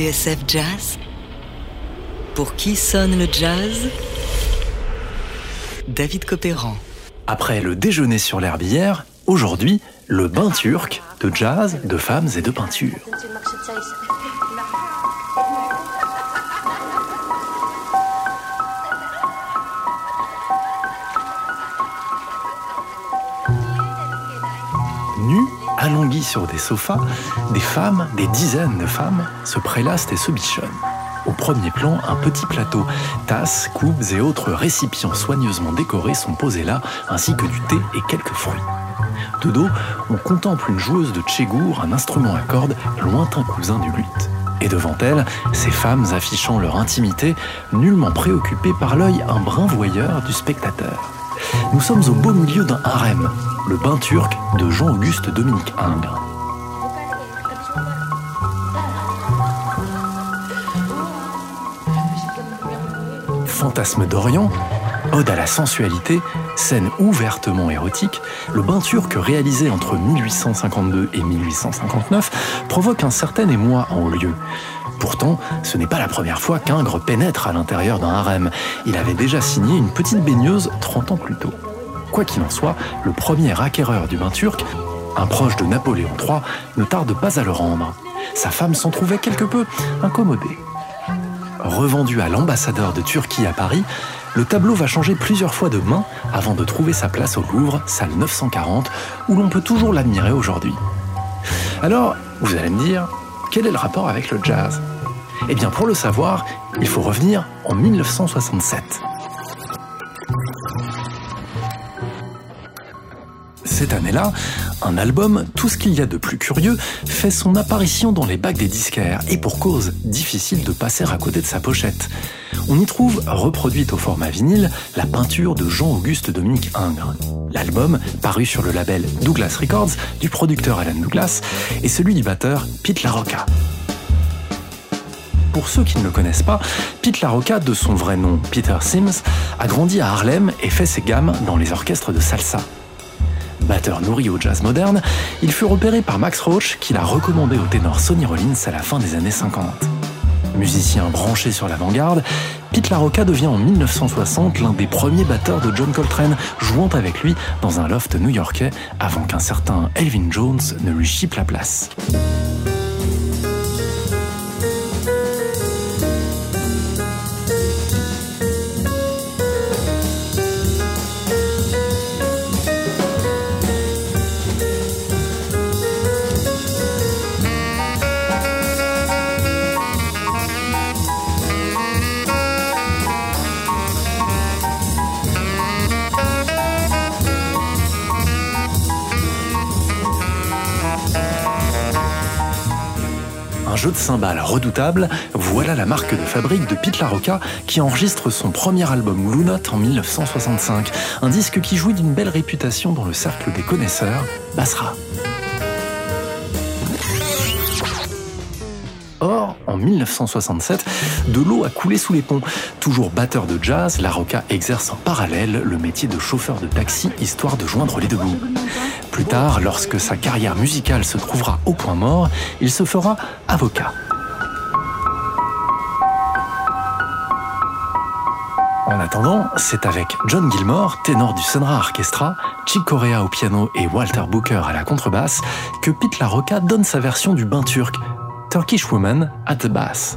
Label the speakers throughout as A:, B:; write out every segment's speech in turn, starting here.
A: TSF Jazz Pour qui sonne le jazz? David Copéran.
B: Après le déjeuner sur l'herbe hier, aujourd'hui, le bain turc de jazz, de femmes et de peinture. Nues, allonguies sur des sofas, des femmes, des dizaines de femmes, se prélassent et se bichonnent. Au premier plan, un petit plateau. Tasses, coupes et autres récipients soigneusement décorés sont posés là, ainsi que du thé et quelques fruits. De dos, on contemple une joueuse de tchégour, un instrument à cordes, lointain cousin du luth. Et devant elle, ces femmes affichant leur intimité, nullement préoccupées par l'œil un brin voyeur du spectateur. Nous sommes au beau milieu d'un harem, le bain turc de Jean-Auguste Dominique Ingres. Fantasme d'Orient, ode à la sensualité, scène ouvertement érotique, le bain turc réalisé entre 1852 et 1859 provoque un certain émoi en haut lieu. Pourtant, ce n'est pas la première fois qu'Ingres pénètre à l'intérieur d'un harem. Il avait déjà signé une petite baigneuse 30 ans plus tôt. Quoi qu'il en soit, le premier acquéreur du bain turc, un proche de Napoléon III, ne tarde pas à le rendre. Sa femme s'en trouvait quelque peu incommodée. Revendu à l'ambassadeur de Turquie à Paris, le tableau va changer plusieurs fois de main avant de trouver sa place au Louvre, salle 940, où l'on peut toujours l'admirer aujourd'hui. Alors, vous allez me dire, quel est le rapport avec le jazz? Eh bien, pour le savoir, il faut revenir en 1967. Cette année-là, un album, tout ce qu'il y a de plus curieux, fait son apparition dans les bacs des disquaires, et pour cause, difficile de passer à côté de sa pochette. On y trouve, reproduite au format vinyle, la peinture de Jean-Auguste Dominique Ingres. L'album, paru sur le label Douglas Records, du producteur Alan Douglas, est celui du batteur Pete LaRocca. Pour ceux qui ne le connaissent pas, Pete LaRocca, de son vrai nom Peter Sims, a grandi à Harlem et fait ses gammes dans les orchestres de salsa batteur nourri au jazz moderne, il fut repéré par Max Roach qui l'a recommandé au ténor Sonny Rollins à la fin des années 50. Musicien branché sur l'avant-garde, Pete LaRocca devient en 1960 l'un des premiers batteurs de John Coltrane, jouant avec lui dans un loft new-yorkais avant qu'un certain Elvin Jones ne lui chipe la place. Jeu de cymbales redoutable, voilà la marque de fabrique de Pete LaRocca qui enregistre son premier album Blue Note en 1965, un disque qui jouit d'une belle réputation dans le cercle des connaisseurs, Basra. En 1967, de l'eau a coulé sous les ponts. Toujours batteur de jazz, La exerce en parallèle le métier de chauffeur de taxi histoire de joindre les deux bouts. Plus tard, lorsque sa carrière musicale se trouvera au point mort, il se fera avocat. En attendant, c'est avec John Gilmore, ténor du Sonra Orchestra, Chick Corea au piano et Walter Booker à la contrebasse, que Pete LaRocca donne sa version du bain turc, Turkish Woman at the Bass.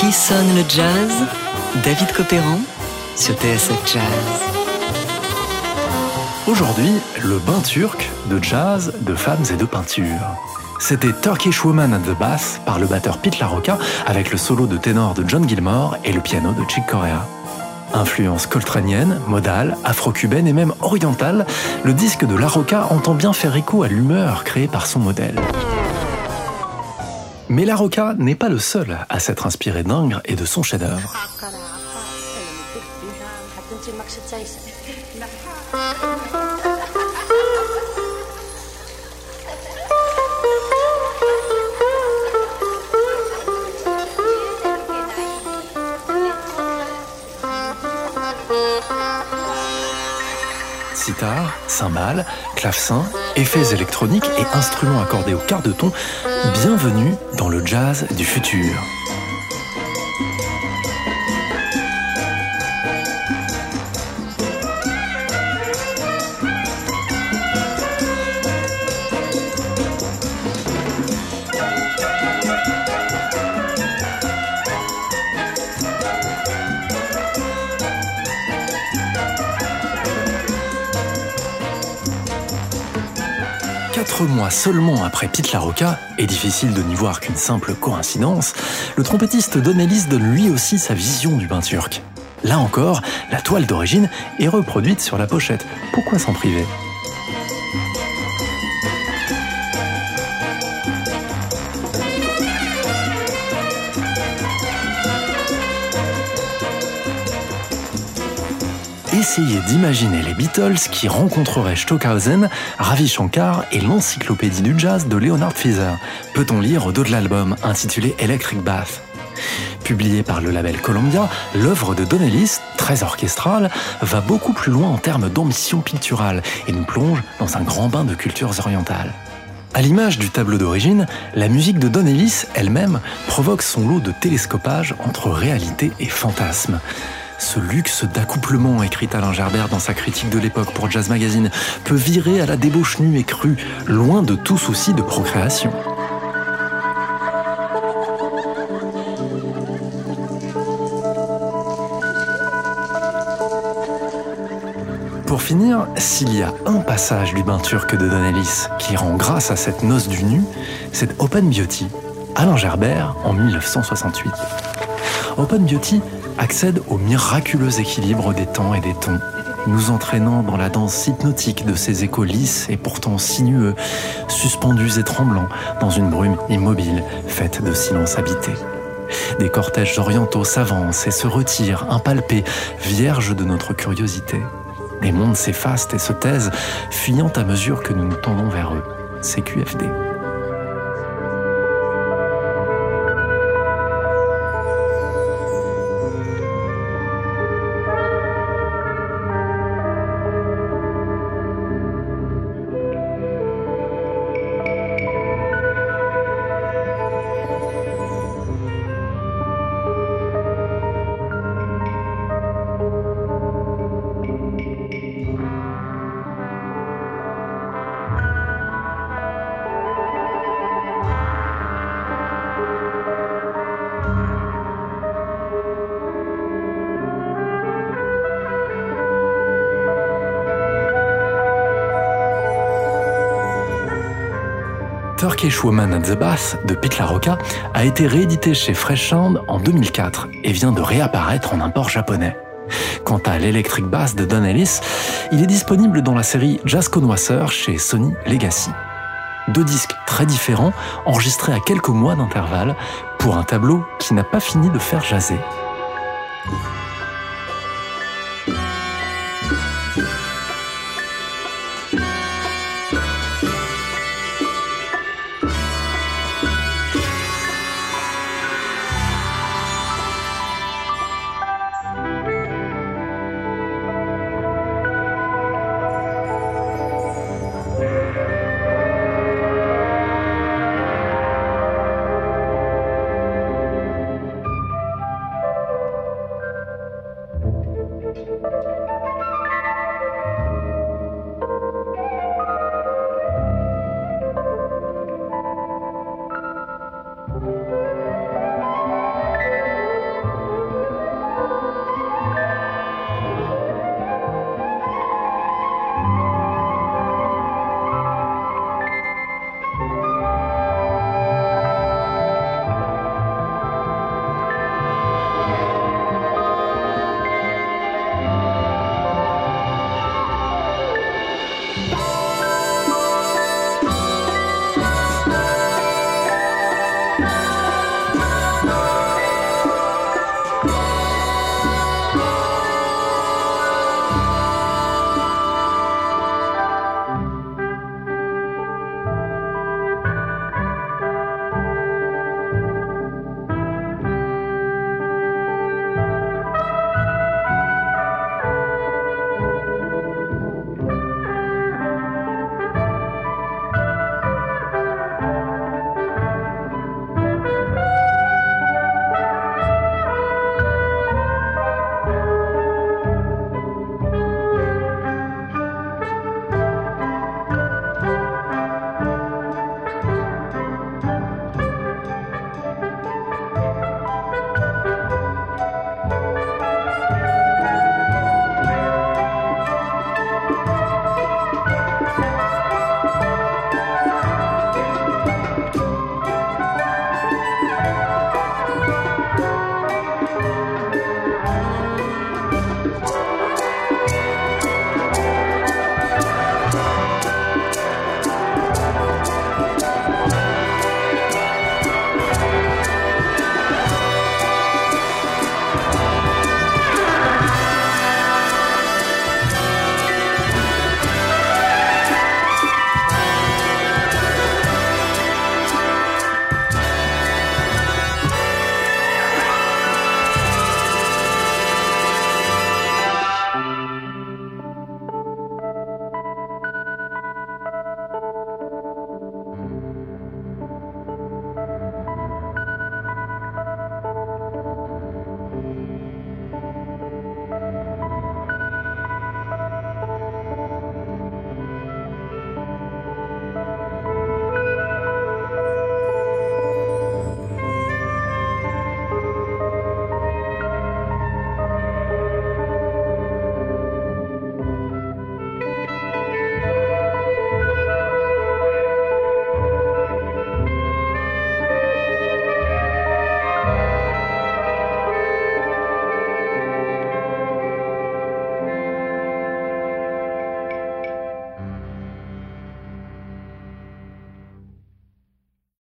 A: Qui sonne le jazz? David Copéran sur TSF Jazz.
B: Aujourd'hui, le bain turc de jazz, de femmes et de peinture. C'était Turkish Woman at the Bass par le batteur Pete LaRocca avec le solo de ténor de John Gilmore et le piano de Chick Corea. Influence coltranienne, modale, afro-cubaine et même orientale, le disque de LaRocca entend bien faire écho à l'humeur créée par son modèle. Mais LaRocca n'est pas le seul à s'être inspiré d'Ingres et de son chef-d'œuvre. sitar, cymbales, effets électroniques et instruments accordés au quart de ton, bienvenue dans le jazz du futur. Quatre mois seulement après Pete LaRocca, et difficile de n'y voir qu'une simple coïncidence, le trompettiste Don Ellis donne lui aussi sa vision du bain turc. Là encore, la toile d'origine est reproduite sur la pochette. Pourquoi s'en priver? Essayez d'imaginer les Beatles qui rencontreraient Stockhausen, Ravi Shankar et l'encyclopédie du jazz de Leonard Feather. Peut-on lire au dos de l'album intitulé Electric Bath? Publié par le label Columbia, l'œuvre de Don Ellis, très orchestrale, va beaucoup plus loin en termes d'ambition picturale et nous plonge dans un grand bain de cultures orientales. À l'image du tableau d'origine, la musique de Don Ellis elle-même provoque son lot de télescopage entre réalité et fantasme. Ce luxe d'accouplement, écrit Alain Gerbert dans sa critique de l'époque pour Jazz Magazine, peut virer à la débauche nue et crue, loin de tout souci de procréation. Pour finir, s'il y a un passage du bain turc de Don Ellis qui rend grâce à cette noce du nu, c'est Open Beauty, Alain Gerbert en 1968. Open Beauty accède au miraculeux équilibre des temps et des tons, nous entraînant dans la danse hypnotique de ces échos lisses et pourtant sinueux, suspendus et tremblants dans une brume immobile faite de silence habité. Des cortèges orientaux s'avancent et se retirent, impalpés, vierges de notre curiosité. Les mondes s'effacent et se taisent, fuyant à mesure que nous nous tendons vers eux. C'est Turkish Woman at the Bath de Pete LaRocca a été réédité chez Fresh Sound en 2004 et vient de réapparaître en import japonais. Quant à l'Electric Bass de Don Ellis, il est disponible dans la série Jazz Connoisseur chez Sony Legacy. Deux disques très différents, enregistrés à quelques mois d'intervalle, pour un tableau qui n'a pas fini de faire jaser.